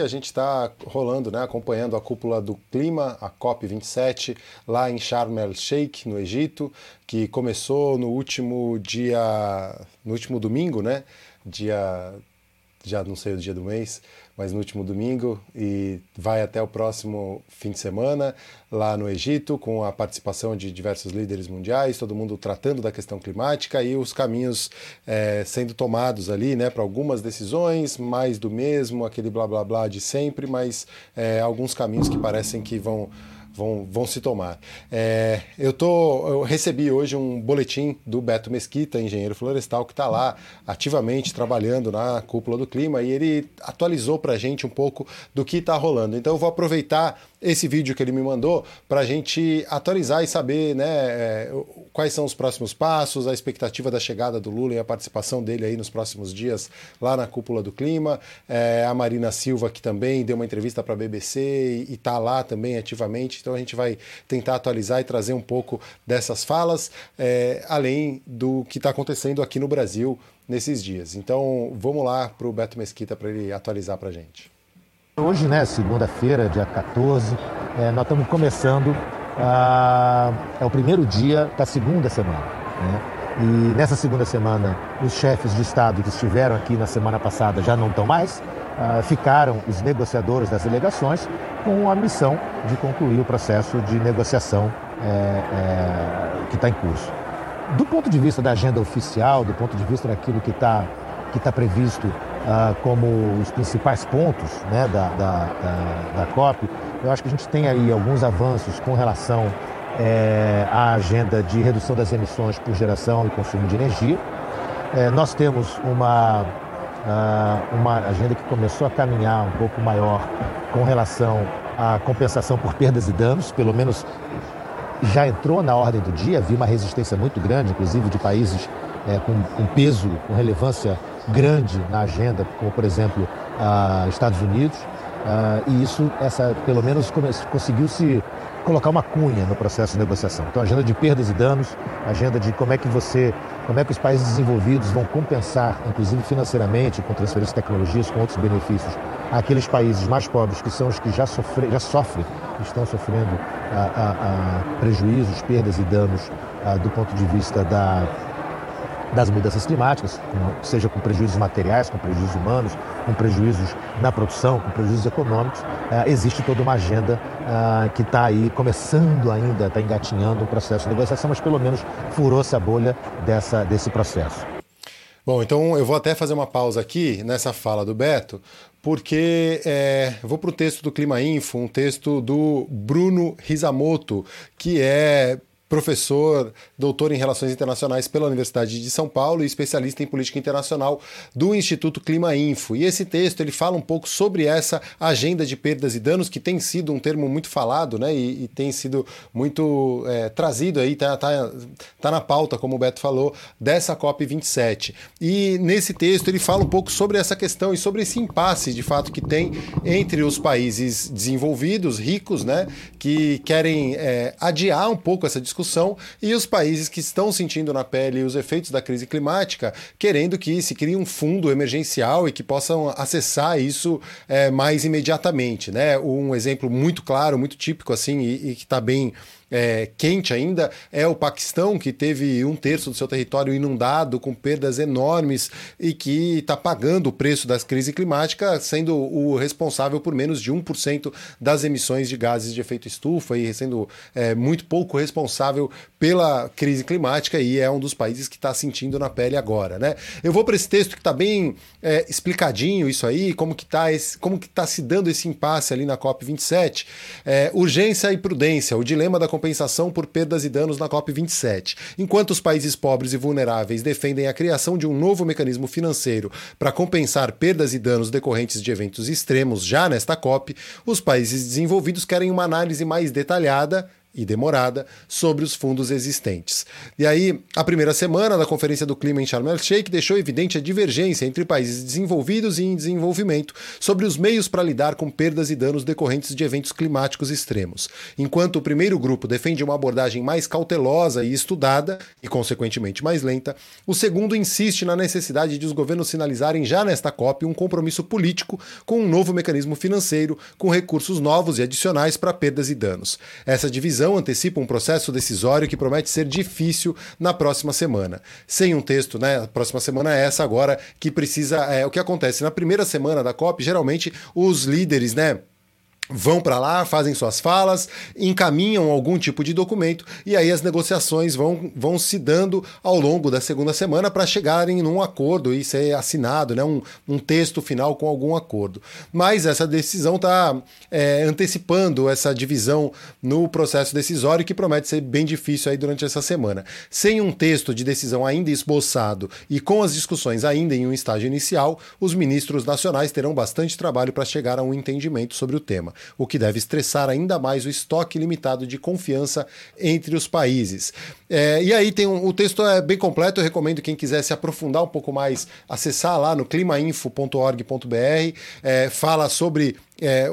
a gente está rolando, né, acompanhando a cúpula do clima, a COP27, lá em Sharm el-Sheikh, no Egito, que começou no último dia, no último domingo, né, dia já não sei o dia do mês, mas no último domingo, e vai até o próximo fim de semana, lá no Egito, com a participação de diversos líderes mundiais, todo mundo tratando da questão climática e os caminhos é, sendo tomados ali, né, para algumas decisões, mais do mesmo, aquele blá blá blá de sempre, mas é, alguns caminhos que parecem que vão vão, vão se tomar. É, eu, tô, eu recebi hoje um boletim do Beto Mesquita, engenheiro florestal, que está lá ativamente trabalhando na cúpula do clima e ele atualizou para a gente um pouco do que está rolando. Então eu vou aproveitar esse vídeo que ele me mandou para a gente atualizar e saber né, é, quais são os próximos passos, a expectativa da chegada do Lula e a participação dele aí nos próximos dias lá na cúpula do clima. É, a Marina Silva, que também deu uma entrevista para a BBC e está lá também ativamente. Então a gente vai tentar atualizar e trazer um pouco dessas falas, é, além do que está acontecendo aqui no Brasil nesses dias. Então vamos lá para o Beto Mesquita para ele atualizar para a gente. Hoje, né, segunda-feira, dia 14, é, nós estamos começando, a, é o primeiro dia da segunda semana. Né? E nessa segunda semana, os chefes de Estado que estiveram aqui na semana passada já não estão mais, ah, ficaram os negociadores das delegações com a missão de concluir o processo de negociação é, é, que está em curso. Do ponto de vista da agenda oficial, do ponto de vista daquilo que está que tá previsto ah, como os principais pontos né, da, da, da, da, COP, eu acho que a gente tem aí alguns avanços com relação é, à agenda de redução das emissões por geração e consumo de energia. É, nós temos uma, ah, uma agenda que começou a caminhar um pouco maior com relação à compensação por perdas e danos, pelo menos já entrou na ordem do dia, havia uma resistência muito grande, inclusive de países é, com, com peso, com relevância grande na agenda, como por exemplo uh, Estados Unidos, uh, e isso, essa, pelo menos, conseguiu se colocar uma cunha no processo de negociação. Então, agenda de perdas e danos, agenda de como é que você, como é que os países desenvolvidos vão compensar, inclusive financeiramente, com transferência de tecnologias, com outros benefícios, aqueles países mais pobres que são os que já, sofre, já sofrem, estão sofrendo ah, prejuízos, perdas e danos do ponto de vista da das mudanças climáticas, seja com prejuízos materiais, com prejuízos humanos, com prejuízos na produção, com prejuízos econômicos, é, existe toda uma agenda é, que está aí começando ainda, está engatinhando o processo de negociação, mas pelo menos furou-se a bolha dessa, desse processo. Bom, então eu vou até fazer uma pausa aqui nessa fala do Beto, porque é, vou para o texto do Clima Info, um texto do Bruno Risamoto, que é professor, doutor em Relações Internacionais pela Universidade de São Paulo e especialista em política internacional do Instituto Clima Info. E esse texto ele fala um pouco sobre essa agenda de perdas e danos, que tem sido um termo muito falado né, e, e tem sido muito é, trazido aí, tá, tá, tá na pauta, como o Beto falou, dessa COP27. E nesse texto ele fala um pouco sobre essa questão e sobre esse impasse de fato que tem entre os países desenvolvidos, ricos, né, que querem é, adiar um pouco essa discussão discussão e os países que estão sentindo na pele os efeitos da crise climática, querendo que se crie um fundo emergencial e que possam acessar isso é, mais imediatamente. Né? Um exemplo muito claro, muito típico assim, e, e que está bem é, quente ainda é o Paquistão, que teve um terço do seu território inundado, com perdas enormes e que está pagando o preço da crise climática, sendo o responsável por menos de 1% das emissões de gases de efeito estufa e sendo é, muito pouco responsável pela crise climática e é um dos países que está sentindo na pele agora. Né? Eu vou para esse texto que está bem é, explicadinho isso aí, como que está como que tá se dando esse impasse ali na COP27. É, urgência e prudência, o dilema da compensação por perdas e danos na COP27. Enquanto os países pobres e vulneráveis defendem a criação de um novo mecanismo financeiro para compensar perdas e danos decorrentes de eventos extremos já nesta COP, os países desenvolvidos querem uma análise mais detalhada e demorada sobre os fundos existentes. E aí, a primeira semana da Conferência do Clima em Sharm el-Sheikh deixou evidente a divergência entre países desenvolvidos e em desenvolvimento sobre os meios para lidar com perdas e danos decorrentes de eventos climáticos extremos. Enquanto o primeiro grupo defende uma abordagem mais cautelosa e estudada, e consequentemente mais lenta, o segundo insiste na necessidade de os governos sinalizarem já nesta COP um compromisso político com um novo mecanismo financeiro com recursos novos e adicionais para perdas e danos. Essa divisão decisão antecipa um processo decisório que promete ser difícil na próxima semana. Sem um texto, né? A próxima semana é essa agora que precisa. É, o que acontece? Na primeira semana da COP, geralmente os líderes, né? Vão para lá, fazem suas falas, encaminham algum tipo de documento e aí as negociações vão, vão se dando ao longo da segunda semana para chegarem num acordo e ser assinado, né, um, um texto final com algum acordo. Mas essa decisão está é, antecipando essa divisão no processo decisório que promete ser bem difícil aí durante essa semana. Sem um texto de decisão ainda esboçado e com as discussões ainda em um estágio inicial, os ministros nacionais terão bastante trabalho para chegar a um entendimento sobre o tema o que deve estressar ainda mais o estoque limitado de confiança entre os países. É, e aí tem um, o texto é bem completo, eu recomendo quem quiser se aprofundar um pouco mais, acessar lá no climainfo.org.br, é, fala sobre. É,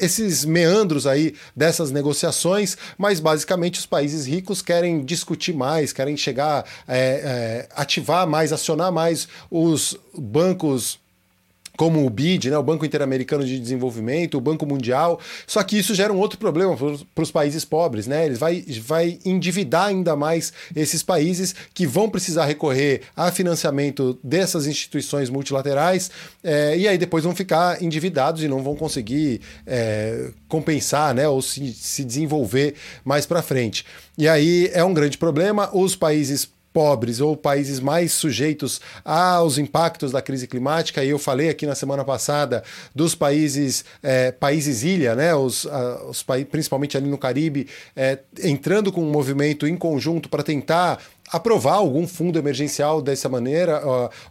esses meandros aí dessas negociações, mas basicamente os países ricos querem discutir mais, querem chegar, é, é, ativar mais, acionar mais os bancos como o BID, né, o Banco Interamericano de Desenvolvimento, o Banco Mundial. Só que isso gera um outro problema para os países pobres, né? Ele vai, vai endividar ainda mais esses países que vão precisar recorrer a financiamento dessas instituições multilaterais é, e aí depois vão ficar endividados e não vão conseguir é, compensar, né, ou se, se desenvolver mais para frente. E aí é um grande problema. Os países pobres ou países mais sujeitos aos impactos da crise climática. E eu falei aqui na semana passada dos países é, países ilha, né, os, os principalmente ali no Caribe, é, entrando com um movimento em conjunto para tentar aprovar algum fundo emergencial dessa maneira,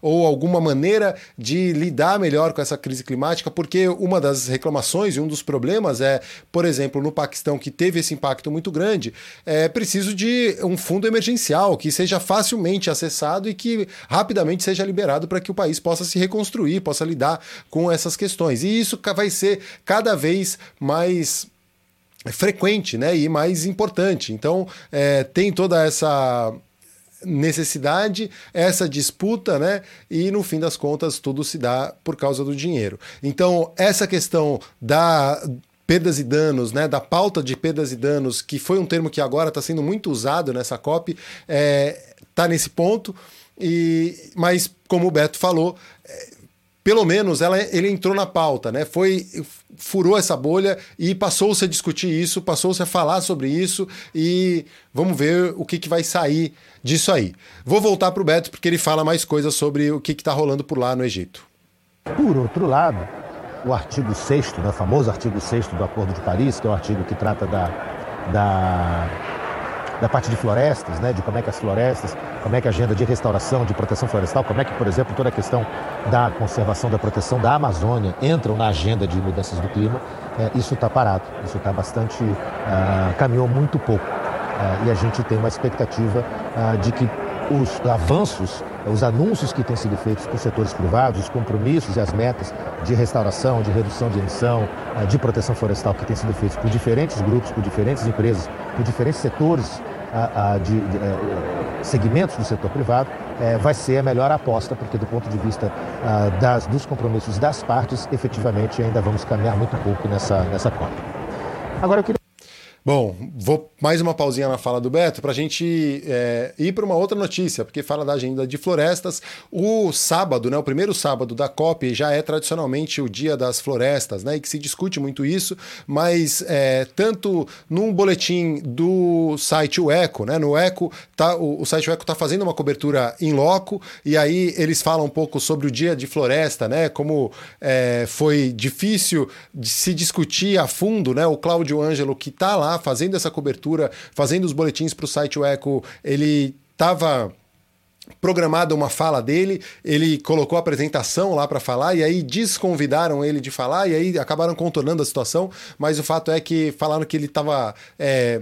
ou alguma maneira de lidar melhor com essa crise climática, porque uma das reclamações e um dos problemas é, por exemplo, no Paquistão, que teve esse impacto muito grande, é preciso de um fundo emergencial que seja facilmente acessado e que rapidamente seja liberado para que o país possa se reconstruir, possa lidar com essas questões. E isso vai ser cada vez mais frequente né, e mais importante. Então, é, tem toda essa necessidade, essa disputa, né? E no fim das contas tudo se dá por causa do dinheiro. Então, essa questão da perdas e danos, né, da pauta de perdas e danos, que foi um termo que agora está sendo muito usado nessa COP, está é, tá nesse ponto. E, mas, como o Beto falou, é, pelo menos ela, ele entrou na pauta, né? Foi furou essa bolha e passou-se a discutir isso, passou-se a falar sobre isso e vamos ver o que, que vai sair disso aí. Vou voltar para o Beto porque ele fala mais coisas sobre o que está rolando por lá no Egito. Por outro lado, o artigo 6 né, o famoso artigo 6 do Acordo de Paris, que é o artigo que trata da, da da parte de florestas, né, de como é que as florestas, como é que a agenda de restauração, de proteção florestal, como é que, por exemplo, toda a questão da conservação, da proteção da Amazônia entram na agenda de mudanças do clima, é, isso está parado, isso está bastante, uh, caminhou muito pouco. Uh, e a gente tem uma expectativa uh, de que os avanços, os anúncios que têm sido feitos por setores privados, os compromissos e as metas de restauração, de redução de emissão, de proteção florestal que têm sido feitos por diferentes grupos, por diferentes empresas, por diferentes setores de, de, é, segmentos do setor privado, é, vai ser a melhor aposta, porque do ponto de vista das, dos compromissos das partes, efetivamente ainda vamos caminhar muito pouco nessa, nessa COP. Agora eu queria Bom, vou mais uma pausinha na fala do Beto para a gente é, ir para uma outra notícia, porque fala da agenda de florestas. O sábado, né, o primeiro sábado da COP já é tradicionalmente o dia das florestas, né, e que se discute muito isso, mas é, tanto num boletim do site o Eco, né, no Eco, tá, o, o site o Eco está fazendo uma cobertura em loco, e aí eles falam um pouco sobre o dia de floresta, né, como é, foi difícil de se discutir a fundo, né, o Cláudio Ângelo que está lá fazendo essa cobertura, fazendo os boletins para o site o Eco, ele estava programada uma fala dele, ele colocou a apresentação lá para falar e aí desconvidaram ele de falar e aí acabaram contornando a situação, mas o fato é que falaram que ele estava é,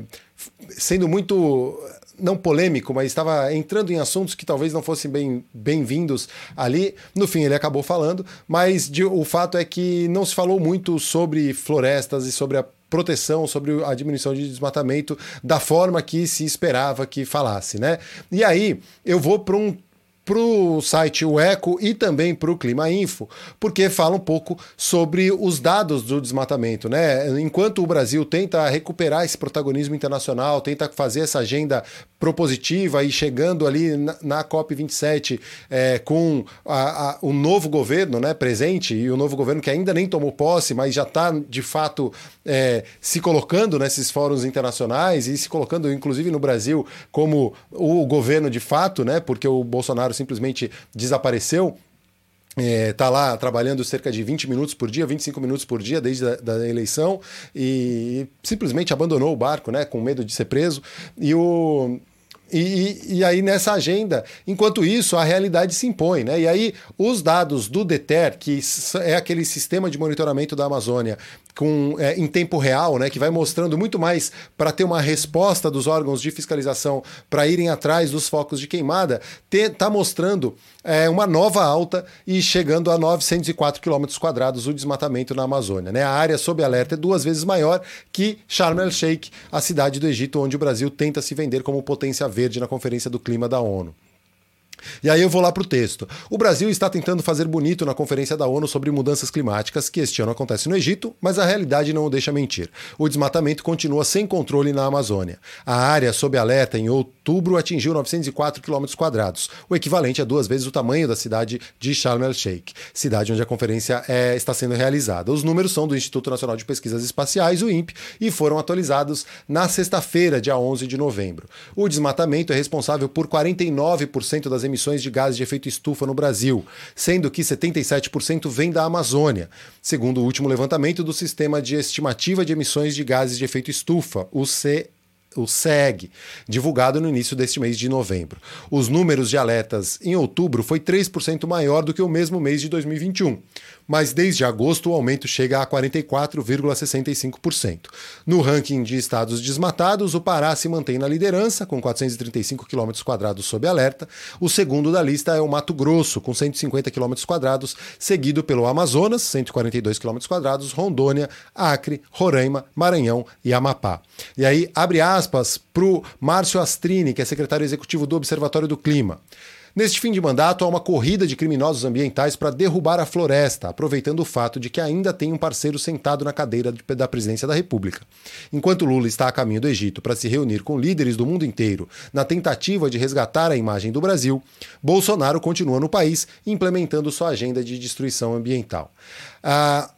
sendo muito não polêmico, mas estava entrando em assuntos que talvez não fossem bem bem-vindos ali. No fim, ele acabou falando, mas de, o fato é que não se falou muito sobre florestas e sobre a proteção, sobre a diminuição de desmatamento da forma que se esperava que falasse, né? E aí eu vou para um para o site o Eco e também para o Clima Info, porque fala um pouco sobre os dados do desmatamento, né? Enquanto o Brasil tenta recuperar esse protagonismo internacional, tenta fazer essa agenda propositiva e chegando ali na, na COP27 é, com o novo governo né, presente e o novo governo que ainda nem tomou posse, mas já está de fato é, se colocando nesses fóruns internacionais e se colocando inclusive no Brasil como o governo de fato, né, porque o Bolsonaro simplesmente desapareceu. Está é, lá trabalhando cerca de 20 minutos por dia, 25 minutos por dia desde a da eleição e simplesmente abandonou o barco, né, com medo de ser preso. E o, e, e, aí, nessa agenda, enquanto isso, a realidade se impõe. Né? E aí, os dados do DETER, que é aquele sistema de monitoramento da Amazônia, com, é, em tempo real, né, que vai mostrando muito mais para ter uma resposta dos órgãos de fiscalização para irem atrás dos focos de queimada, está mostrando é, uma nova alta e chegando a 904 km quadrados o desmatamento na Amazônia. Né? A área sob alerta é duas vezes maior que Sharm el-Sheikh, a cidade do Egito onde o Brasil tenta se vender como potência verde na Conferência do Clima da ONU. E aí eu vou lá para o texto. O Brasil está tentando fazer bonito na Conferência da ONU sobre mudanças climáticas, que este ano acontece no Egito, mas a realidade não o deixa mentir. O desmatamento continua sem controle na Amazônia. A área sob alerta em outubro atingiu 904 km o equivalente a duas vezes o tamanho da cidade de Sharm el-Sheikh, cidade onde a conferência é, está sendo realizada. Os números são do Instituto Nacional de Pesquisas Espaciais, o INPE, e foram atualizados na sexta-feira, dia 11 de novembro. O desmatamento é responsável por 49% das emissões emissões de gases de efeito estufa no Brasil, sendo que 77% vem da Amazônia, segundo o último levantamento do Sistema de Estimativa de Emissões de Gases de Efeito Estufa, o C o SEG, divulgado no início deste mês de novembro. Os números de alertas em outubro foi 3% maior do que o mesmo mês de 2021 mas desde agosto o aumento chega a 44,65%. No ranking de estados desmatados, o Pará se mantém na liderança, com 435 km sob alerta. O segundo da lista é o Mato Grosso, com 150 km seguido pelo Amazonas, 142 km Rondônia, Acre, Roraima, Maranhão e Amapá. E aí, abre aspas para o Márcio Astrini, que é secretário executivo do Observatório do Clima. Neste fim de mandato, há uma corrida de criminosos ambientais para derrubar a floresta, aproveitando o fato de que ainda tem um parceiro sentado na cadeira da presidência da República. Enquanto Lula está a caminho do Egito para se reunir com líderes do mundo inteiro na tentativa de resgatar a imagem do Brasil, Bolsonaro continua no país implementando sua agenda de destruição ambiental. Ah,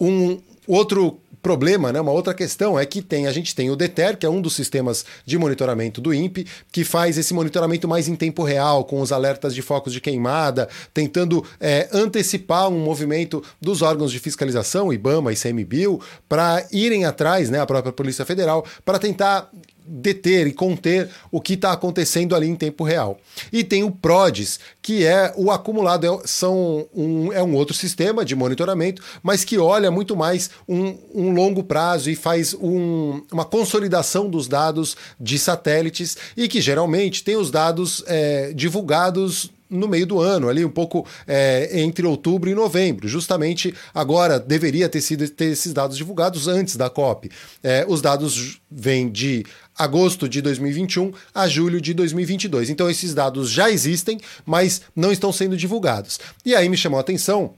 um outro problema, né, uma outra questão é que tem, a gente tem o DETER, que é um dos sistemas de monitoramento do INPE, que faz esse monitoramento mais em tempo real, com os alertas de focos de queimada, tentando é, antecipar um movimento dos órgãos de fiscalização, IBAMA e CMBio, para irem atrás, né, a própria Polícia Federal, para tentar deter e conter o que está acontecendo ali em tempo real. E tem o PRODES, que é o acumulado, é, são um, é um outro sistema de monitoramento, mas que olha muito mais um, um longo prazo e faz um, uma consolidação dos dados de satélites e que geralmente tem os dados é, divulgados no meio do ano, ali um pouco é, entre outubro e novembro. Justamente agora deveria ter sido ter esses dados divulgados antes da COP. É, os dados vêm de agosto de 2021 a julho de 2022. Então esses dados já existem, mas não estão sendo divulgados. E aí me chamou a atenção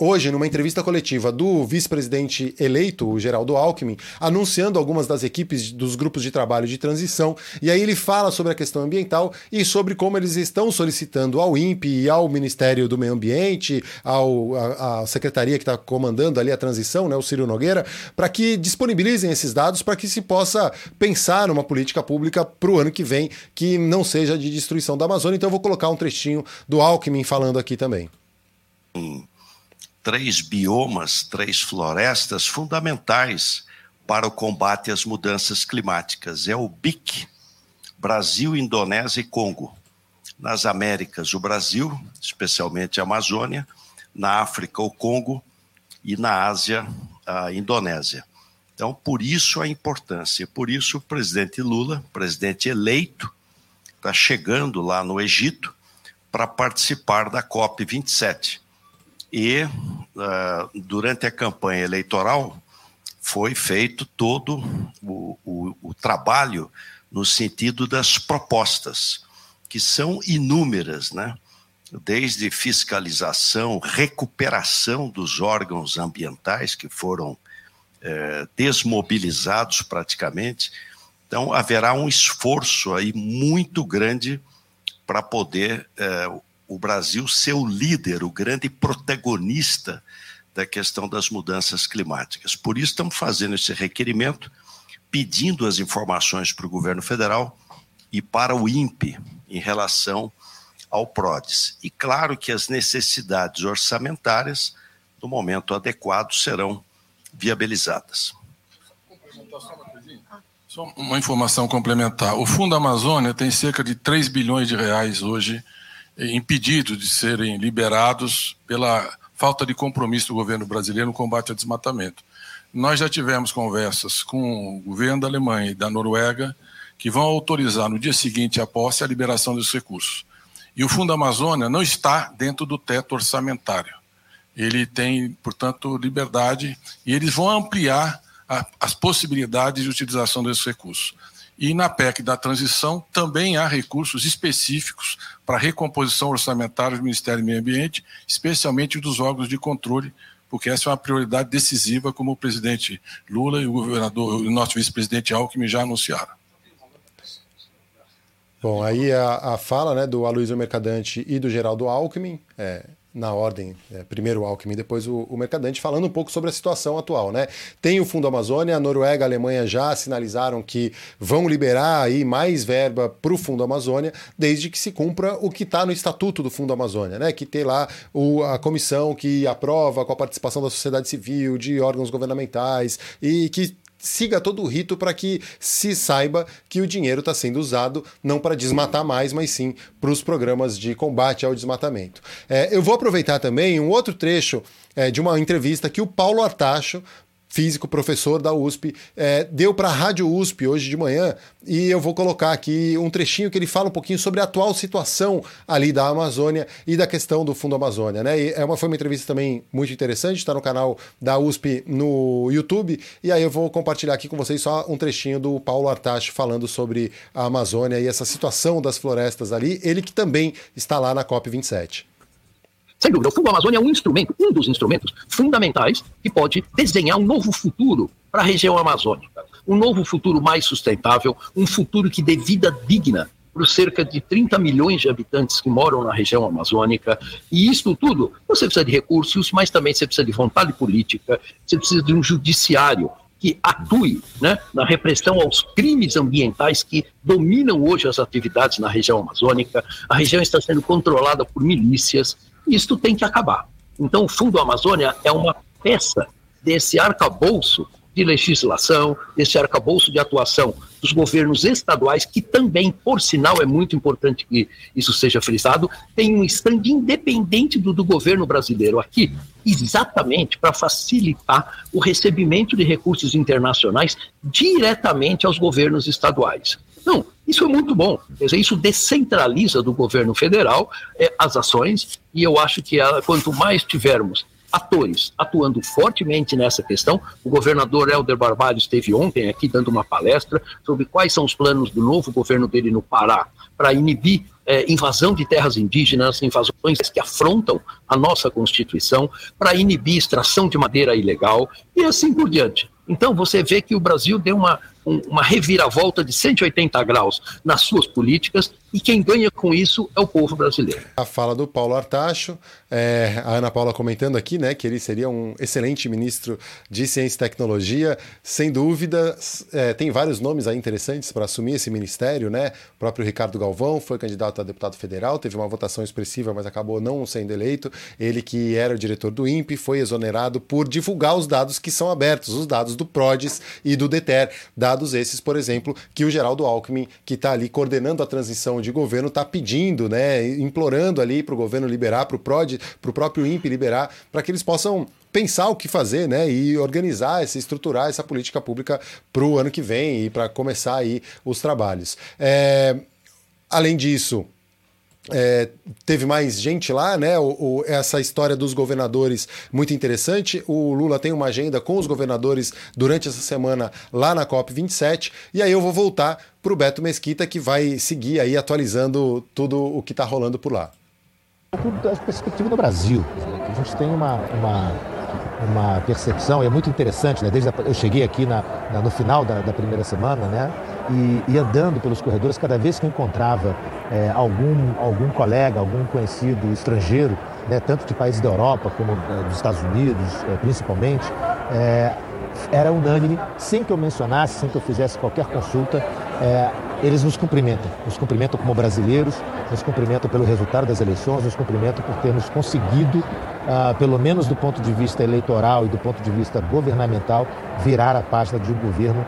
Hoje, numa entrevista coletiva do vice-presidente eleito, o Geraldo Alckmin, anunciando algumas das equipes dos grupos de trabalho de transição, e aí ele fala sobre a questão ambiental e sobre como eles estão solicitando ao INPE e ao Ministério do Meio Ambiente, ao, a, a secretaria que está comandando ali a transição, né, o Ciro Nogueira, para que disponibilizem esses dados para que se possa pensar numa política pública para o ano que vem que não seja de destruição da Amazônia. Então eu vou colocar um trechinho do Alckmin falando aqui também. Hum três biomas, três florestas fundamentais para o combate às mudanças climáticas. É o BIC, Brasil, Indonésia e Congo. nas Américas, o Brasil, especialmente a Amazônia, na África, o Congo e na Ásia, a Indonésia. Então, por isso a importância, por isso o presidente Lula, presidente eleito, está chegando lá no Egito para participar da COP27. E uh, durante a campanha eleitoral foi feito todo o, o, o trabalho no sentido das propostas, que são inúmeras, né? desde fiscalização, recuperação dos órgãos ambientais que foram é, desmobilizados praticamente. Então, haverá um esforço aí muito grande para poder é, o Brasil ser o líder, o grande protagonista da questão das mudanças climáticas. Por isso, estamos fazendo esse requerimento, pedindo as informações para o governo federal e para o INPE em relação ao PRODES. E claro que as necessidades orçamentárias, no momento adequado, serão viabilizadas. Só uma informação complementar. O Fundo Amazônia tem cerca de 3 bilhões de reais hoje impedidos de serem liberados pela falta de compromisso do governo brasileiro no combate ao desmatamento. Nós já tivemos conversas com o governo da Alemanha e da Noruega que vão autorizar no dia seguinte à posse a liberação dos recursos. E o Fundo Amazônia não está dentro do teto orçamentário. Ele tem, portanto, liberdade e eles vão ampliar a, as possibilidades de utilização desses recursos. E na PEC da transição também há recursos específicos para recomposição orçamentária do Ministério do Meio Ambiente, especialmente dos órgãos de controle, porque essa é uma prioridade decisiva, como o presidente Lula e o governador, o nosso vice-presidente Alckmin já anunciaram. Bom, aí a, a fala né, do Aloysio Mercadante e do Geraldo Alckmin, é, na ordem, é, primeiro o Alckmin, depois o, o, Mercadante, falando um pouco sobre a situação atual. Né? Tem o Fundo Amazônia, a Noruega e a Alemanha já sinalizaram que vão liberar aí mais verba para o Fundo Amazônia, desde que se cumpra o que está no Estatuto do Fundo Amazônia, né? que tem lá o, a comissão que aprova com a participação da sociedade civil, de órgãos governamentais, e que siga todo o rito para que se saiba que o dinheiro está sendo usado não para desmatar mais, mas sim para os programas de combate ao desmatamento. É, eu vou aproveitar também um outro trecho é, de uma entrevista que o Paulo Artacho, físico, professor da USP, é, deu para a Rádio USP hoje de manhã e eu vou colocar aqui um trechinho que ele fala um pouquinho sobre a atual situação ali da Amazônia e da questão do Fundo Amazônia. Né? E é uma, foi uma entrevista também muito interessante, está no canal da USP no YouTube, e aí eu vou compartilhar aqui com vocês só um trechinho do Paulo Artacho falando sobre a Amazônia e essa situação das florestas ali, ele que também está lá na COP27. Sem dúvida, o Fundo Amazônia é um instrumento, um dos instrumentos fundamentais que pode desenhar um novo futuro para a região amazônica. Um novo futuro mais sustentável, um futuro que dê vida digna para os cerca de 30 milhões de habitantes que moram na região amazônica. E isso tudo, você precisa de recursos, mas também você precisa de vontade política, você precisa de um judiciário que atue né, na repressão aos crimes ambientais que dominam hoje as atividades na região amazônica. A região está sendo controlada por milícias, isto tem que acabar. Então, o Fundo Amazônia é uma peça desse arcabouço de legislação, desse arcabouço de atuação dos governos estaduais, que também, por sinal, é muito importante que isso seja frisado, tem um stand independente do, do governo brasileiro aqui, exatamente para facilitar o recebimento de recursos internacionais diretamente aos governos estaduais. Não, isso é muito bom. Quer dizer, isso descentraliza do governo federal é, as ações, e eu acho que ela, quanto mais tivermos atores atuando fortemente nessa questão. O governador Helder Barbalho esteve ontem aqui dando uma palestra sobre quais são os planos do novo governo dele no Pará para inibir é, invasão de terras indígenas, invasões que afrontam a nossa Constituição, para inibir extração de madeira ilegal e assim por diante. Então você vê que o Brasil deu uma uma reviravolta de 180 graus nas suas políticas e quem ganha com isso é o povo brasileiro. A fala do Paulo Artacho, é, a Ana Paula comentando aqui, né, que ele seria um excelente ministro de Ciência e Tecnologia, sem dúvida, é, tem vários nomes aí interessantes para assumir esse ministério, né, o próprio Ricardo Galvão foi candidato a deputado federal, teve uma votação expressiva, mas acabou não sendo eleito, ele que era o diretor do INPE, foi exonerado por divulgar os dados que são abertos, os dados do PRODES e do DETER, dados dados esses, por exemplo, que o Geraldo Alckmin, que está ali coordenando a transição de governo, está pedindo, né, implorando ali para o governo liberar, para o próprio INPE liberar, para que eles possam pensar o que fazer, né, e organizar, se estruturar essa política pública para o ano que vem e para começar aí os trabalhos. É, além disso, é, teve mais gente lá, né? O, o, essa história dos governadores muito interessante. O Lula tem uma agenda com os governadores durante essa semana lá na COP 27. E aí eu vou voltar para o Beto Mesquita que vai seguir aí atualizando tudo o que está rolando por lá. Da perspectiva do Brasil, a gente tem uma, uma, uma percepção, e é muito interessante, né? Desde a, eu cheguei aqui na, na no final da, da primeira semana, né? E, e, andando pelos corredores, cada vez que encontrava é, algum, algum colega, algum conhecido estrangeiro, né, tanto de países da Europa como é, dos Estados Unidos, é, principalmente, é, era unânime, sem que eu mencionasse, sem que eu fizesse qualquer consulta, é, eles nos cumprimentam. Nos cumprimentam como brasileiros, nos cumprimentam pelo resultado das eleições, nos cumprimentam por termos conseguido, ah, pelo menos do ponto de vista eleitoral e do ponto de vista governamental, virar a página de um governo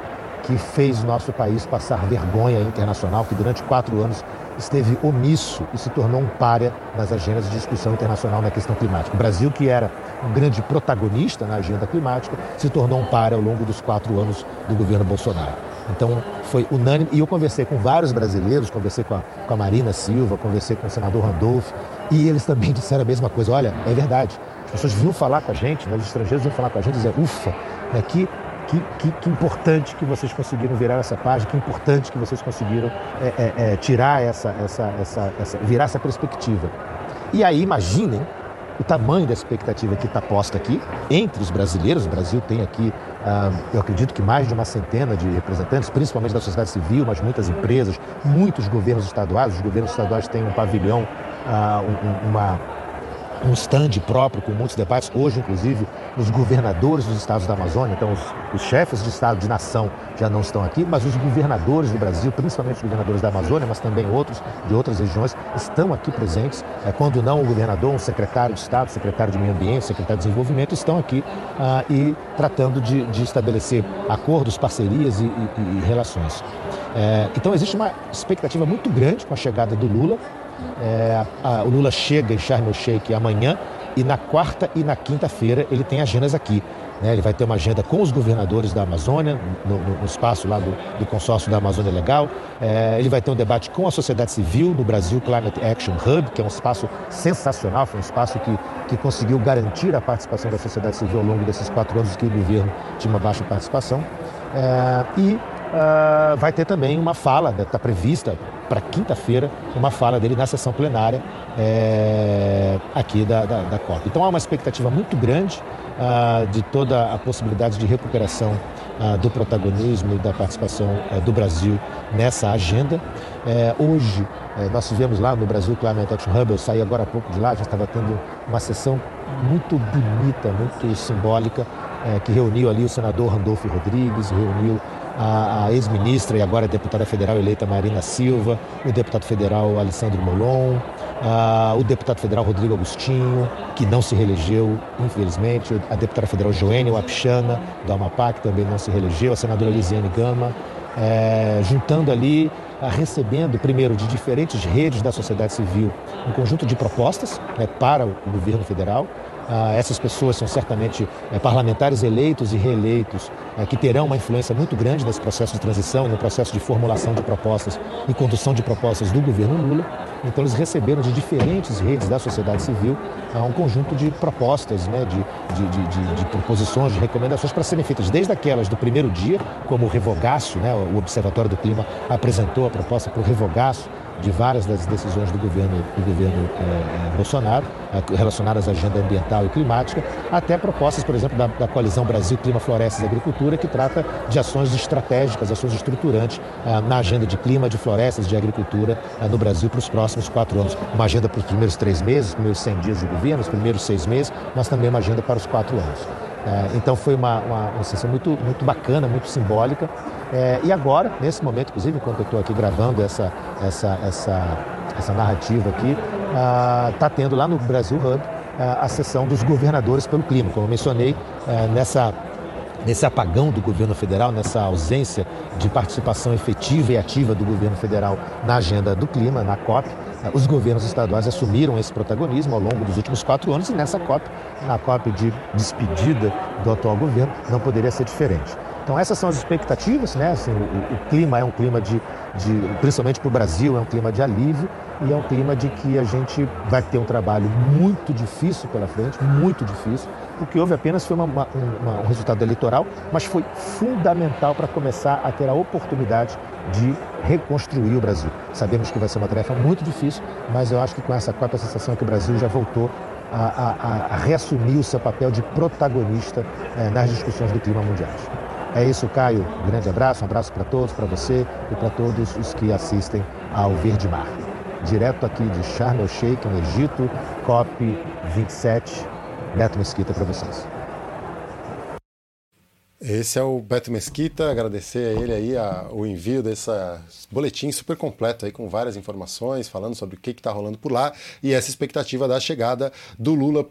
que fez nosso país passar vergonha internacional, que durante quatro anos esteve omisso e se tornou um párea nas agendas de discussão internacional na questão climática. O Brasil, que era um grande protagonista na agenda climática, se tornou um párea ao longo dos quatro anos do governo Bolsonaro. Então, foi unânime. E eu conversei com vários brasileiros, conversei com a, com a Marina Silva, conversei com o senador Randolph, e eles também disseram a mesma coisa. Olha, é verdade. As pessoas vinham falar com a gente, né, os estrangeiros vinham falar com a gente e dizer, ufa, né, que que, que, que, importante que vocês conseguiram virar essa página, que importante que vocês conseguiram é, é, é, tirar essa, essa, essa, essa, virar essa perspectiva. E aí imaginem o tamanho da expectativa que está posta aqui entre os brasileiros. O Brasil tem aqui, ah, eu acredito que mais de uma centena de representantes, principalmente da sociedade civil, mas muitas empresas, muitos governos estaduais. Os governos estaduais têm um pavilhão, ah, uma um stand próprio com muitos debates, hoje inclusive os governadores dos estados da Amazônia, então os, os, chefes de estado de nação já não estão aqui, mas os governadores do Brasil, principalmente os governadores da Amazônia, mas também outros de outras regiões, estão aqui presentes. É, quando não o governador, um secretário de estado, secretário de meio ambiente, secretário de desenvolvimento, estão aqui ah, e tratando de, de, estabelecer acordos, parcerias e, e, e relações. É, então existe uma expectativa muito grande com a chegada do Lula é, a, o Lula chega em Sharm el-Sheikh amanhã e na quarta e na quinta-feira ele tem agendas aqui. Né? Ele vai ter uma agenda com os governadores da Amazônia, no, no, espaço lá do, do, consórcio da Amazônia Legal. É, ele vai ter um debate com a sociedade civil no Brasil Climate Action Hub, que é um espaço sensacional, foi um espaço que, que conseguiu garantir a participação da sociedade civil ao longo desses quatro anos que o governo tinha uma baixa participação. É, e Uh, vai ter também uma fala, está prevista para quinta-feira, uma fala dele na sessão plenária é, aqui da, da, da, COP. Então há uma expectativa muito grande uh, de toda a possibilidade de recuperação uh, do protagonismo e da participação do Brasil nessa agenda. É, hoje, é, nós tivemos lá no Brasil Climate Action Hub, eu saí agora há pouco de lá, já estava tendo uma sessão muito bonita, muito simbólica, que reuniu ali o senador Randolfo Rodrigues, reuniu a, a ex-ministra e agora deputada federal eleita Marina Silva, o deputado federal Alessandro Molon, a, o deputado federal Rodrigo Agostinho, que não se reelegeu, infelizmente, a deputada federal Joênia Wapchana, do Amapá, que também não se reelegeu, a senadora Lisiane Gama, é, juntando ali, recebendo, primeiro, de diferentes redes da sociedade civil, um conjunto de propostas né, para o governo federal, ah, essas pessoas são certamente eh, parlamentares eleitos e reeleitos eh, que terão uma influência muito grande nesse processo de transição, no processo de formulação de propostas e condução de propostas do governo Lula. Então, eles receberam de diferentes redes da sociedade civil ah, um conjunto de propostas, né, de, de, de, de, proposições, de recomendações para serem feitas, desde aquelas do primeiro dia, como o revogaço, né, o Observatório do Clima apresentou a proposta para o revogaço de várias das decisões do governo, do governo é, Bolsonaro, relacionadas à agenda ambiental e climática, até propostas, por exemplo, da, da coalizão Brasil Clima, Florestas e Agricultura, que trata de ações estratégicas, ações estruturantes é, na agenda de clima, de florestas, de agricultura no Brasil para os próximos quatro anos. Uma agenda para os primeiros três meses, os primeiros 100 dias de governo, os primeiros seis meses, mas também uma agenda para os quatro anos. Então foi uma, uma, uma sessão muito, muito bacana, muito simbólica. É, e agora, nesse momento, inclusive, enquanto eu estou aqui gravando essa, essa, essa, essa narrativa aqui, está ah, tendo lá no Brasil Hub ah, a sessão dos governadores pelo clima. Como eu mencionei, ah, nessa nesse apagão do governo federal, nessa ausência de participação efetiva e ativa do governo federal na agenda do clima, na COP, os governos estaduais assumiram esse protagonismo ao longo dos últimos quatro anos e nessa COP, na COP de despedida do atual governo, não poderia ser diferente. Então essas são as expectativas, né? Assim, o, o clima é um clima de, de principalmente para o Brasil, é um clima de alívio e é um clima de que a gente vai ter um trabalho muito difícil pela frente, muito difícil. O que houve apenas foi uma, uma, uma, um resultado eleitoral, mas foi fundamental para começar a ter a oportunidade de reconstruir o Brasil. Sabemos que vai ser uma tarefa muito difícil, mas eu acho que com essa quarta sensação é que o Brasil já voltou a, a, a reassumir o seu papel de protagonista eh, nas discussões do clima mundial. É isso, Caio. Grande abraço, um abraço para todos, para você e para todos os que assistem ao Verde Mar. Direto aqui de Sharm el Sheikh, no Egito, COP 27. Beto Mesquita para vocês. Esse é o Beto Mesquita, agradecer a ele aí a, o envio desse boletim super completo aí com várias informações, falando sobre o que está rolando por lá e essa expectativa da chegada do Lula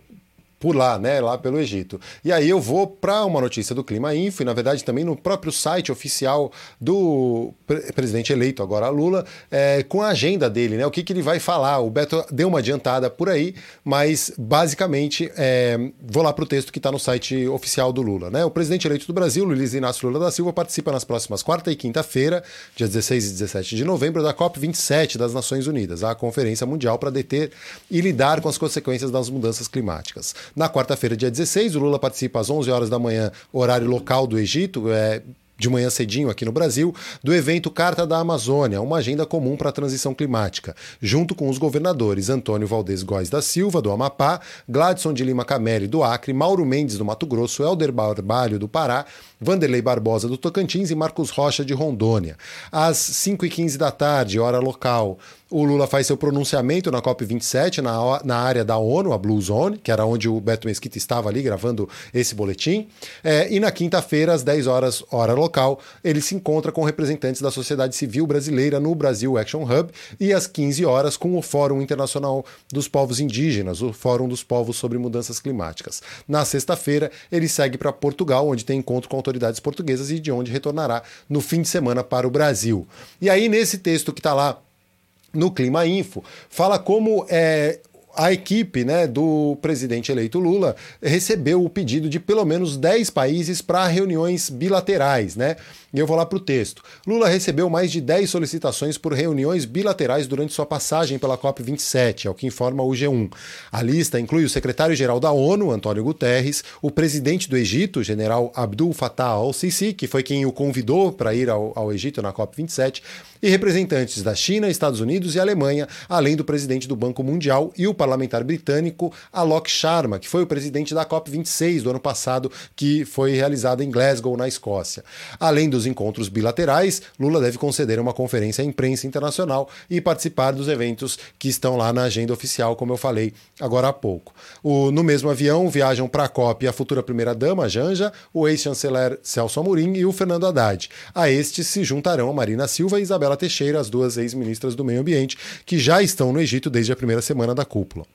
por lá, né, lá pelo Egito. E aí eu vou para uma notícia do Clima Info, e na verdade também no próprio site oficial do pre presidente eleito, agora Lula, é, com a agenda dele, né, o que, que ele vai falar. O Beto deu uma adiantada por aí, mas basicamente é, vou lá para o texto que está no site oficial do Lula. Né? O presidente eleito do Brasil, Luiz Inácio Lula da Silva, participa nas próximas quarta e quinta-feira, dia 16 e 17 de novembro, da COP27 das Nações Unidas, a Conferência Mundial para deter e lidar com as consequências das mudanças climáticas. Na quarta-feira, dia 16, o Lula participa às 11 horas da manhã, horário local do Egito, é, de manhã cedinho aqui no Brasil, do evento Carta da Amazônia, uma agenda comum para a transição climática, junto com os governadores Antônio Valdez Góes da Silva, do Amapá, Gladson de Lima Cameli, do Acre, Mauro Mendes, do Mato Grosso, Helder Barbalho, do Pará, Vanderlei Barbosa, do Tocantins e Marcos Rocha, de Rondônia. Às 5h15 da tarde, hora local, o Lula faz seu pronunciamento na COP27, na, na área da ONU, a Blue Zone, que era onde o Beto Mesquita estava ali gravando esse boletim. É, e na quinta-feira, às 10 horas, hora local, ele se encontra com representantes da sociedade civil brasileira no Brasil Action Hub e às 15 horas com o Fórum Internacional dos Povos Indígenas, o Fórum dos Povos sobre Mudanças Climáticas. Na sexta-feira, ele segue para Portugal, onde tem encontro com autoridades portuguesas e de onde retornará no fim de semana para o Brasil. E aí, nesse texto que está lá no Clima Info, fala como é, a equipe né, do presidente eleito Lula recebeu o pedido de pelo menos 10 países para reuniões bilaterais, né? E eu vou lá para o texto. Lula recebeu mais de 10 solicitações por reuniões bilaterais durante sua passagem pela COP27, é o que informa o G1. A lista inclui o secretário-geral da ONU, Antônio Guterres, o presidente do Egito, general Abdul Fattah al-Sisi, que foi quem o convidou para ir ao, ao Egito na COP27, e representantes da China, Estados Unidos e Alemanha, além do presidente do Banco Mundial e o parlamentar britânico Alok Sharma, que foi o presidente da COP26 do ano passado, que foi realizada em Glasgow, na Escócia. Além dos encontros bilaterais, Lula deve conceder uma conferência à imprensa internacional e participar dos eventos que estão lá na agenda oficial, como eu falei agora há pouco. O, no mesmo avião viajam para a COP a futura primeira-dama, Janja, o ex-chanceler Celso Amorim e o Fernando Haddad. A estes se juntarão a Marina Silva e Isabela Teixeira, as duas ex-ministras do Meio Ambiente, que já estão no Egito desde a primeira semana da cúpula.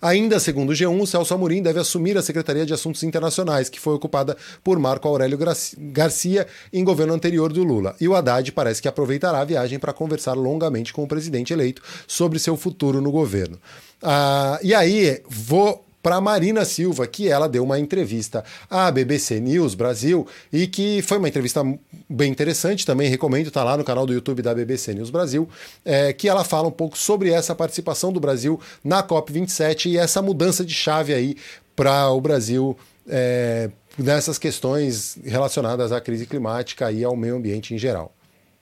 Ainda segundo o G1, o Celso Amorim deve assumir a Secretaria de Assuntos Internacionais, que foi ocupada por Marco Aurélio Garcia em governo anterior do Lula. E o Haddad parece que aproveitará a viagem para conversar longamente com o presidente eleito sobre seu futuro no governo. Ah, e aí, vou para Marina Silva, que ela deu uma entrevista à BBC News Brasil e que foi uma entrevista bem interessante, também recomendo, está lá no canal do YouTube da BBC News Brasil, é, que ela fala um pouco sobre essa participação do Brasil na COP27 e essa mudança de chave aí para o Brasil é, nessas questões relacionadas à crise climática e ao meio ambiente em geral.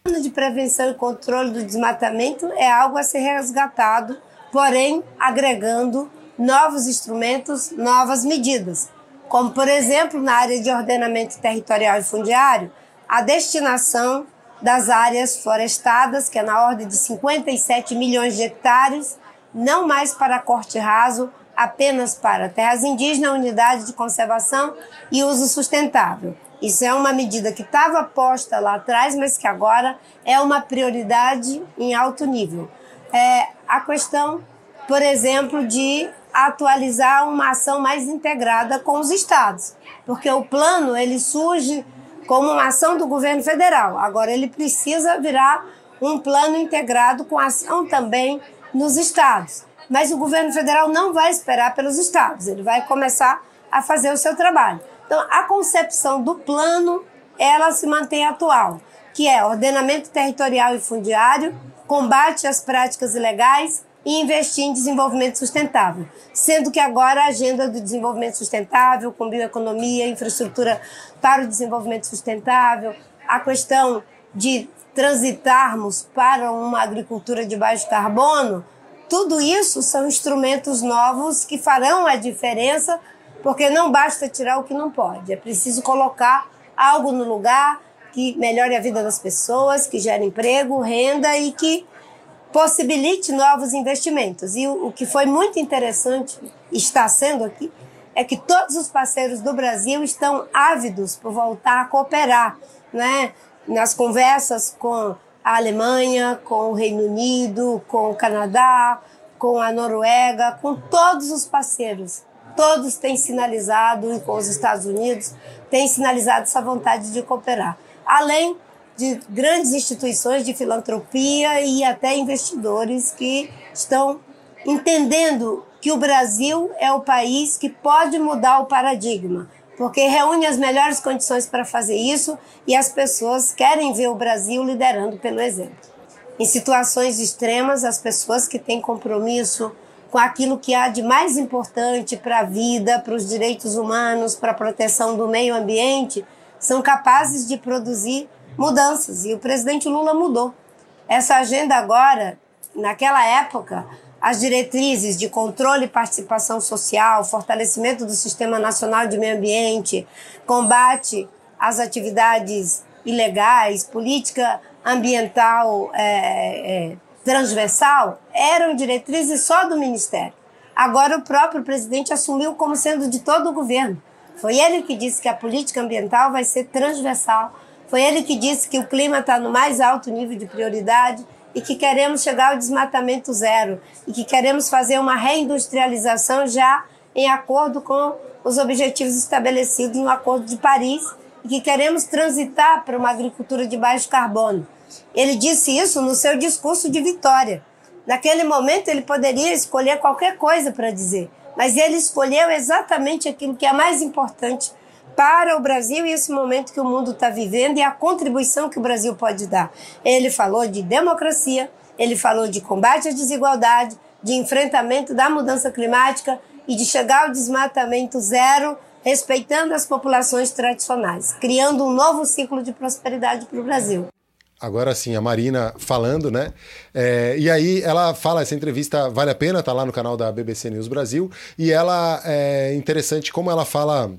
O plano de prevenção e controle do desmatamento é algo a ser resgatado, porém agregando novos instrumentos, novas medidas, como, por exemplo, na área de ordenamento territorial e fundiário, a destinação das áreas florestadas, que é na ordem de 57 milhões de hectares, não mais para corte raso, apenas para terras indígenas, unidade de conservação e uso sustentável. Isso é uma medida que estava posta lá atrás, mas que agora é uma prioridade em alto nível. É a questão, por exemplo, de atualizar uma ação mais integrada com os estados, porque o plano ele surge como uma ação do governo federal. Agora ele precisa virar um plano integrado com ação também nos estados. Mas o governo federal não vai esperar pelos estados, ele vai começar a fazer o seu trabalho. Então, a concepção do plano, ela se mantém atual, que é ordenamento territorial e fundiário, combate às práticas ilegais e investir em desenvolvimento sustentável. Sendo que agora a agenda do desenvolvimento sustentável, com bioeconomia, infraestrutura para o desenvolvimento sustentável, a questão de transitarmos para uma agricultura de baixo carbono, tudo isso são instrumentos novos que farão a diferença, porque não basta tirar o que não pode, é preciso colocar algo no lugar que melhore a vida das pessoas, que gere emprego, renda e que possibilite novos investimentos. E o, o que foi muito interessante, está sendo aqui, é que todos os parceiros do Brasil estão ávidos por voltar a cooperar, né? Nas conversas com a Alemanha, com o Reino Unido, com o Canadá, com a Noruega, com todos os parceiros. Todos têm sinalizado, e com os Estados Unidos, têm sinalizado essa vontade de cooperar. Além de grandes instituições de filantropia e até investidores que estão entendendo que o Brasil é o país que pode mudar o paradigma porque reúne as melhores condições para fazer isso e as pessoas querem ver o Brasil liderando pelo exemplo. Em situações extremas, as pessoas que têm compromisso com aquilo que há de mais importante para a vida, para os direitos humanos, para a proteção do meio ambiente, são capazes de produzir mudanças. E o presidente Lula mudou. Essa agenda agora, naquela época, as diretrizes de controle e participação social, fortalecimento do Sistema Nacional de Meio Ambiente, combate às atividades ilegais, política ambiental é, é, transversal, eram diretrizes só do Ministério. Agora o próprio presidente assumiu como sendo de todo o governo. Foi ele que disse que a política ambiental vai ser transversal. Foi ele que disse que o clima está no mais alto nível de prioridade e que queremos chegar ao desmatamento zero e que queremos fazer uma reindustrialização já em acordo com os objetivos estabelecidos no Acordo de Paris e que queremos transitar para uma agricultura de baixo carbono. Ele disse isso no seu discurso de vitória. Naquele momento ele poderia escolher qualquer coisa para dizer, mas ele escolheu exatamente aquilo que é mais importante para o Brasil e esse momento que o mundo está vivendo e a contribuição que o Brasil pode dar. Ele falou de democracia, ele falou de combate à desigualdade, de enfrentamento da mudança climática e de chegar ao desmatamento zero, respeitando as populações tradicionais, criando um novo ciclo de prosperidade para o Brasil. Agora sim, a Marina falando, né? É, e aí ela fala, essa entrevista vale a pena, tá lá no canal da BBC News Brasil, e ela é interessante como ela fala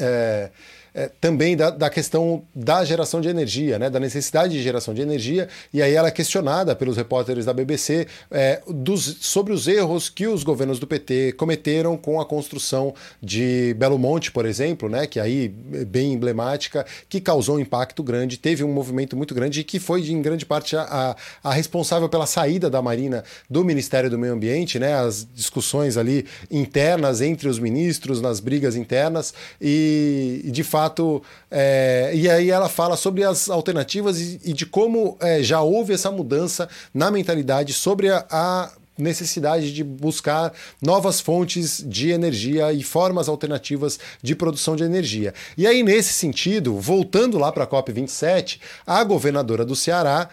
é, é, também da, da, questão da geração de energia, né, da necessidade de geração de energia, e aí ela é questionada pelos repórteres da BBC é, dos, sobre os erros que os governos do PT cometeram com a construção de Belo Monte, por exemplo, né, que aí é bem emblemática, que causou um impacto grande, teve um movimento muito grande e que foi em grande parte a, a, a responsável pela saída da Marina do Ministério do Meio Ambiente, né, as discussões ali internas entre os ministros, nas brigas internas, e, e de fato fato. É, e aí ela fala sobre as alternativas e, e de como é, já houve essa mudança na mentalidade sobre a, a necessidade de buscar novas fontes de energia e formas alternativas de produção de energia. E aí, nesse sentido, voltando lá para a COP27, a governadora do Ceará,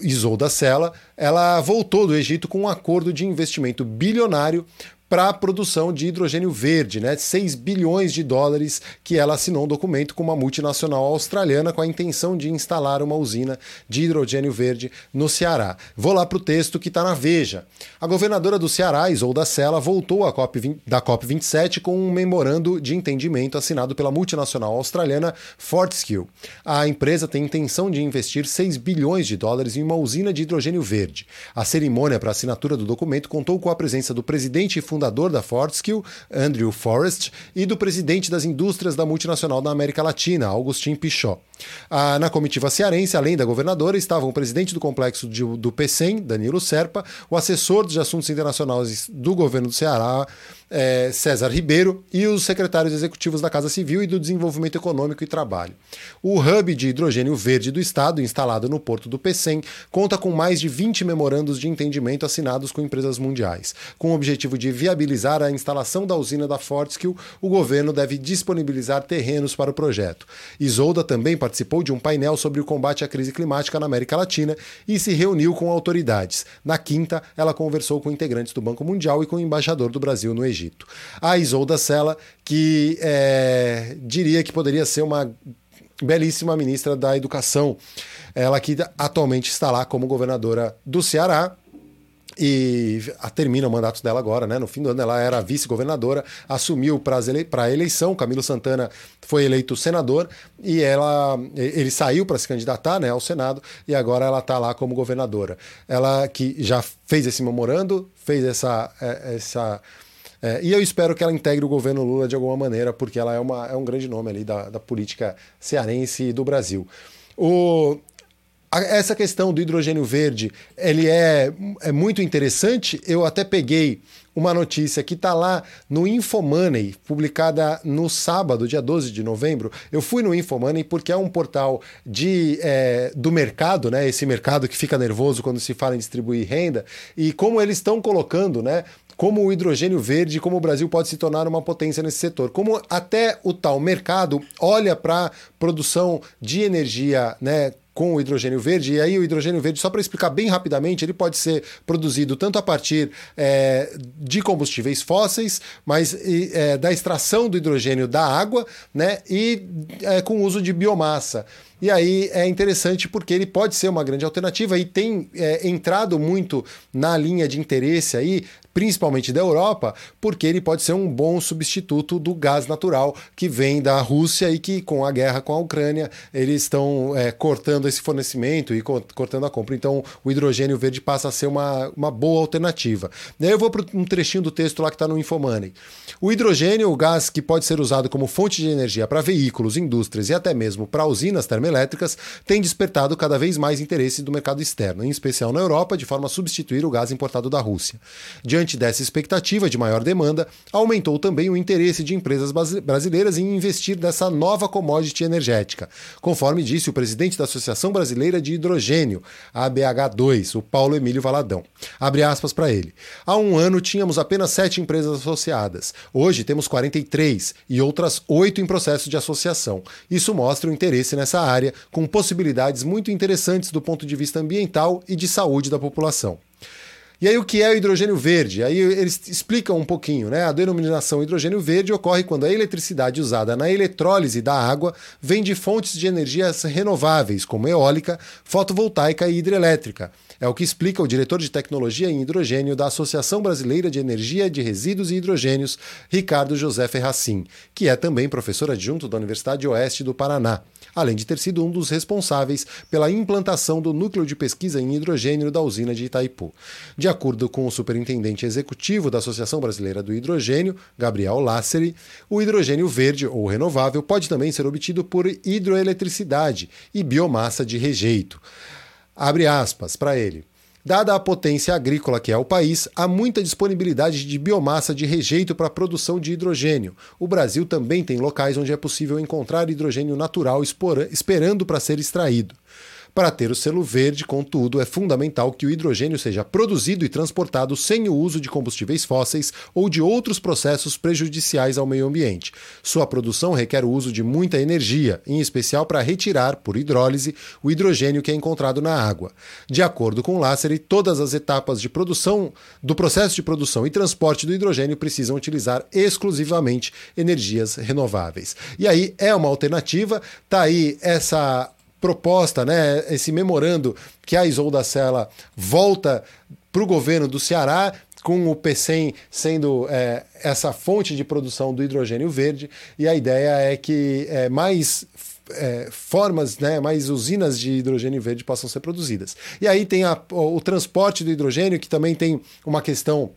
Isolda Sela, ela voltou do Egito com um acordo de investimento bilionário para a produção de hidrogênio verde, né? 6 bilhões de dólares que ela assinou um documento com uma multinacional australiana com a intenção de instalar uma usina de hidrogênio verde no Ceará. Vou lá para o texto que está na Veja. A governadora do Ceará, Isolda Sela, voltou COP 20, da COP27 com um memorando de entendimento assinado pela multinacional australiana Fortescue. A empresa tem intenção de investir 6 bilhões de dólares em uma usina de hidrogênio verde. A cerimônia para assinatura do documento contou com a presença do presidente e fundador fundador da Fortescue, Andrew Forrest, e do presidente das indústrias da multinacional na América Latina, Augustin Pichot. Ah, na comitiva cearense, além da governadora, estavam o presidente do complexo de, do PECEM, Danilo Serpa, o assessor de assuntos internacionais do governo do Ceará, é, César Ribeiro, e os secretários executivos da Casa Civil e do Desenvolvimento Econômico e Trabalho. O hub de hidrogênio verde do Estado, instalado no porto do PECEM, conta com mais de 20 memorandos de entendimento assinados com empresas mundiais. Com o objetivo de viabilizar a instalação da usina da Fortescue, o governo deve disponibilizar terrenos para o projeto. Isolda também participou de um painel sobre o combate à crise climática na América Latina e se reuniu com autoridades. Na quinta, ela conversou com integrantes do Banco Mundial e com o embaixador do Brasil no Egito. A Isolda Sela, que é, diria que poderia ser uma belíssima ministra da Educação, ela que atualmente está lá como governadora do Ceará, e termina o mandato dela agora, né? No fim do ano ela era vice-governadora, assumiu para ele, a eleição. Camilo Santana foi eleito senador e ela ele saiu para se candidatar, né, ao Senado e agora ela está lá como governadora. Ela que já fez esse memorando, fez essa é, essa é, e eu espero que ela integre o governo Lula de alguma maneira, porque ela é, uma, é um grande nome ali da, da política cearense e do Brasil. O, essa questão do hidrogênio verde, ele é, é muito interessante. Eu até peguei uma notícia que está lá no Infomoney, publicada no sábado, dia 12 de novembro. Eu fui no Infomoney porque é um portal de, é, do mercado, né? Esse mercado que fica nervoso quando se fala em distribuir renda, e como eles estão colocando, né? Como o hidrogênio verde, como o Brasil pode se tornar uma potência nesse setor. Como até o tal mercado olha para produção de energia, né? com o hidrogênio verde. E aí, o hidrogênio verde, só para explicar bem rapidamente, ele pode ser produzido tanto a partir é, de combustíveis fósseis, mas é, da extração do hidrogênio da água, né? E é, com o uso de biomassa. E aí é interessante porque ele pode ser uma grande alternativa e tem é, entrado muito na linha de interesse aí principalmente da Europa, porque ele pode ser um bom substituto do gás natural que vem da Rússia e que, com a guerra com a Ucrânia, eles estão é, cortando esse fornecimento e cortando a compra. Então, o hidrogênio verde passa a ser uma, uma boa alternativa. Eu vou para um trechinho do texto lá que está no Infomoney. O hidrogênio, o gás que pode ser usado como fonte de energia para veículos, indústrias e até mesmo para usinas termoelétricas, tem despertado cada vez mais interesse do mercado externo, em especial na Europa, de forma a substituir o gás importado da Rússia. Diante Diante dessa expectativa de maior demanda, aumentou também o interesse de empresas brasileiras em investir nessa nova commodity energética, conforme disse o presidente da Associação Brasileira de Hidrogênio, ABH2, o Paulo Emílio Valadão. Abre aspas para ele. Há um ano tínhamos apenas sete empresas associadas. Hoje temos 43 e outras oito em processo de associação. Isso mostra o interesse nessa área, com possibilidades muito interessantes do ponto de vista ambiental e de saúde da população. E aí, o que é o hidrogênio verde? Aí eles explicam um pouquinho, né? A denominação hidrogênio verde ocorre quando a eletricidade usada na eletrólise da água vem de fontes de energias renováveis, como eólica, fotovoltaica e hidrelétrica. É o que explica o diretor de tecnologia em hidrogênio da Associação Brasileira de Energia de Resíduos e Hidrogênios, Ricardo José Ferracin, que é também professor adjunto da Universidade Oeste do Paraná além de ter sido um dos responsáveis pela implantação do núcleo de pesquisa em hidrogênio da usina de Itaipu. De acordo com o superintendente executivo da Associação Brasileira do Hidrogênio, Gabriel Lasseri, o hidrogênio verde ou renovável pode também ser obtido por hidroeletricidade e biomassa de rejeito. Abre aspas para ele. Dada a potência agrícola que é o país, há muita disponibilidade de biomassa de rejeito para a produção de hidrogênio. O Brasil também tem locais onde é possível encontrar hidrogênio natural esperando para ser extraído. Para ter o selo verde, contudo, é fundamental que o hidrogênio seja produzido e transportado sem o uso de combustíveis fósseis ou de outros processos prejudiciais ao meio ambiente. Sua produção requer o uso de muita energia, em especial para retirar, por hidrólise, o hidrogênio que é encontrado na água. De acordo com Lassery, todas as etapas de produção do processo de produção e transporte do hidrogênio precisam utilizar exclusivamente energias renováveis. E aí é uma alternativa, tá aí essa proposta, né, esse memorando que a Isolda Sela volta para o governo do Ceará, com o PECEM sendo é, essa fonte de produção do hidrogênio verde, e a ideia é que é, mais é, formas, né, mais usinas de hidrogênio verde possam ser produzidas. E aí tem a, o transporte do hidrogênio, que também tem uma questão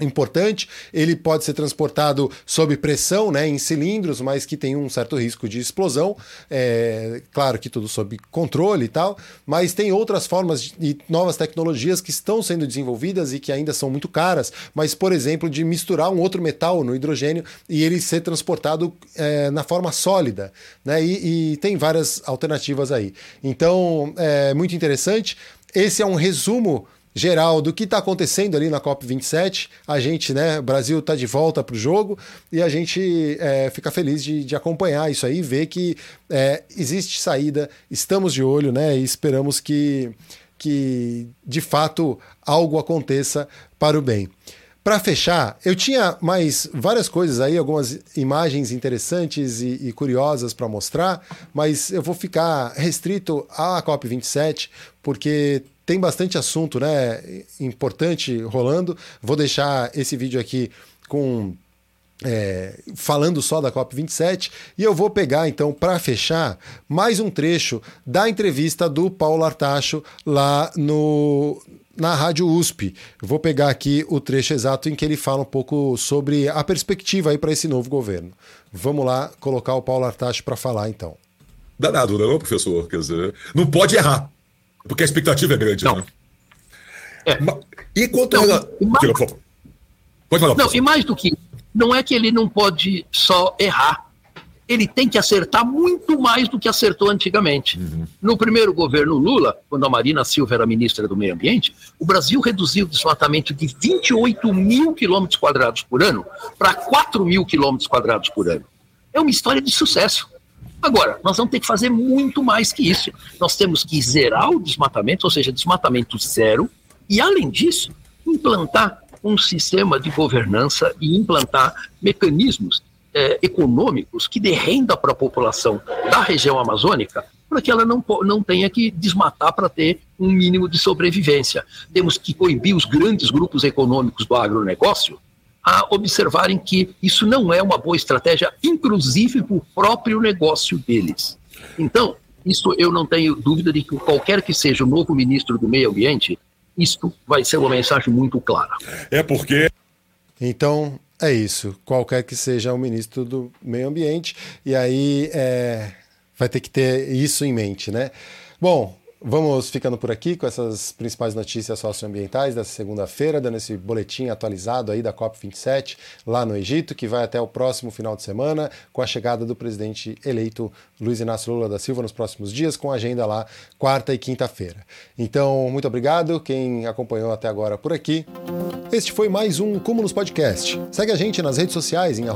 importante. Ele pode ser transportado sob pressão, né, em cilindros, mas que tem um certo risco de explosão. É, claro que tudo sob controle e tal, mas tem outras formas e novas tecnologias que estão sendo desenvolvidas e que ainda são muito caras. Mas, por exemplo, de misturar um outro metal no hidrogênio e ele ser transportado é, na forma sólida, né? E, e tem várias alternativas aí. Então, é muito interessante. Esse é um resumo geral do que está acontecendo ali na COP27. A gente, né, o Brasil está de volta para o jogo e a gente é, fica feliz de, de, acompanhar isso aí, ver que é, existe saída, estamos de olho, né, e esperamos que, que de fato algo aconteça para o bem. Para fechar, eu tinha mais várias coisas aí, algumas imagens interessantes e, e curiosas para mostrar, mas eu vou ficar restrito à COP27, porque tem bastante assunto né, importante rolando. Vou deixar esse vídeo aqui com é, falando só da COP27 e eu vou pegar então para fechar mais um trecho da entrevista do Paulo Artacho lá no na Rádio USP. Vou pegar aqui o trecho exato em que ele fala um pouco sobre a perspectiva aí para esse novo governo. Vamos lá colocar o Paulo Artacho para falar então. Danado, não, professor? Quer dizer, não pode errar. Porque a expectativa é grande, não. né? É. E quanto não, ela. Mais... Pode falar. Não, e mais do que. Não é que ele não pode só errar. Ele tem que acertar muito mais do que acertou antigamente. Uhum. No primeiro governo Lula, quando a Marina Silva era ministra do Meio Ambiente, o Brasil reduziu o desmatamento de 28 mil quilômetros quadrados por ano para 4 mil quilômetros quadrados por ano. É uma história de sucesso. Agora, nós vamos ter que fazer muito mais que isso. Nós temos que zerar o desmatamento, ou seja, desmatamento zero, e, além disso, implantar um sistema de governança e implantar mecanismos é, econômicos que dê renda para a população da região amazônica para que ela não, não tenha que desmatar para ter um mínimo de sobrevivência. Temos que coibir os grandes grupos econômicos do agronegócio a observarem que isso não é uma boa estratégia, inclusive para o próprio negócio deles. Então, isso eu não tenho dúvida de que qualquer que seja o novo ministro do Meio Ambiente, isto vai ser uma mensagem muito clara. É porque. Então, é isso. Qualquer que seja o ministro do Meio Ambiente, e aí é, vai ter que ter isso em mente, né? Bom, Vamos ficando por aqui com essas principais notícias socioambientais dessa segunda-feira, dando esse boletim atualizado aí da COP27 lá no Egito, que vai até o próximo final de semana, com a chegada do presidente eleito Luiz Inácio Lula da Silva nos próximos dias, com agenda lá quarta e quinta-feira. Então, muito obrigado quem acompanhou até agora por aqui. Este foi mais um Cúmulos Podcast. Segue a gente nas redes sociais em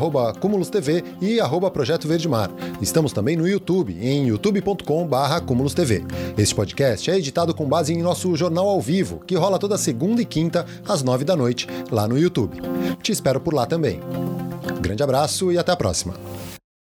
Cúmulos TV e arroba Projeto Verde Mar. Estamos também no YouTube, em youtube.com.br Cúmulos TV. Este podcast podcast é editado com base em nosso jornal ao vivo, que rola toda segunda e quinta, às nove da noite, lá no YouTube. Te espero por lá também. Grande abraço e até a próxima.